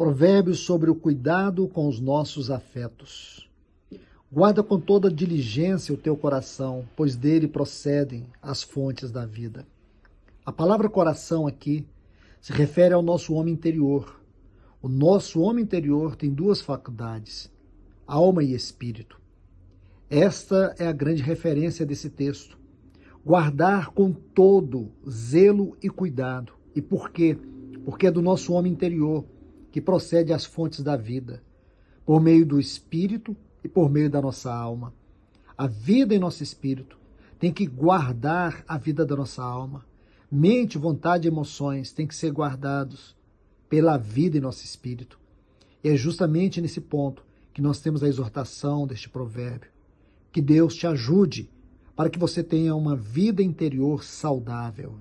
Provérbios sobre o cuidado com os nossos afetos. Guarda com toda diligência o teu coração, pois dele procedem as fontes da vida. A palavra coração aqui se refere ao nosso homem interior. O nosso homem interior tem duas faculdades, alma e espírito. Esta é a grande referência desse texto. Guardar com todo zelo e cuidado. E por quê? Porque é do nosso homem interior que procede às fontes da vida, por meio do espírito e por meio da nossa alma. A vida em nosso espírito tem que guardar a vida da nossa alma. Mente, vontade e emoções têm que ser guardados pela vida em nosso espírito. E é justamente nesse ponto que nós temos a exortação deste provérbio. Que Deus te ajude para que você tenha uma vida interior saudável.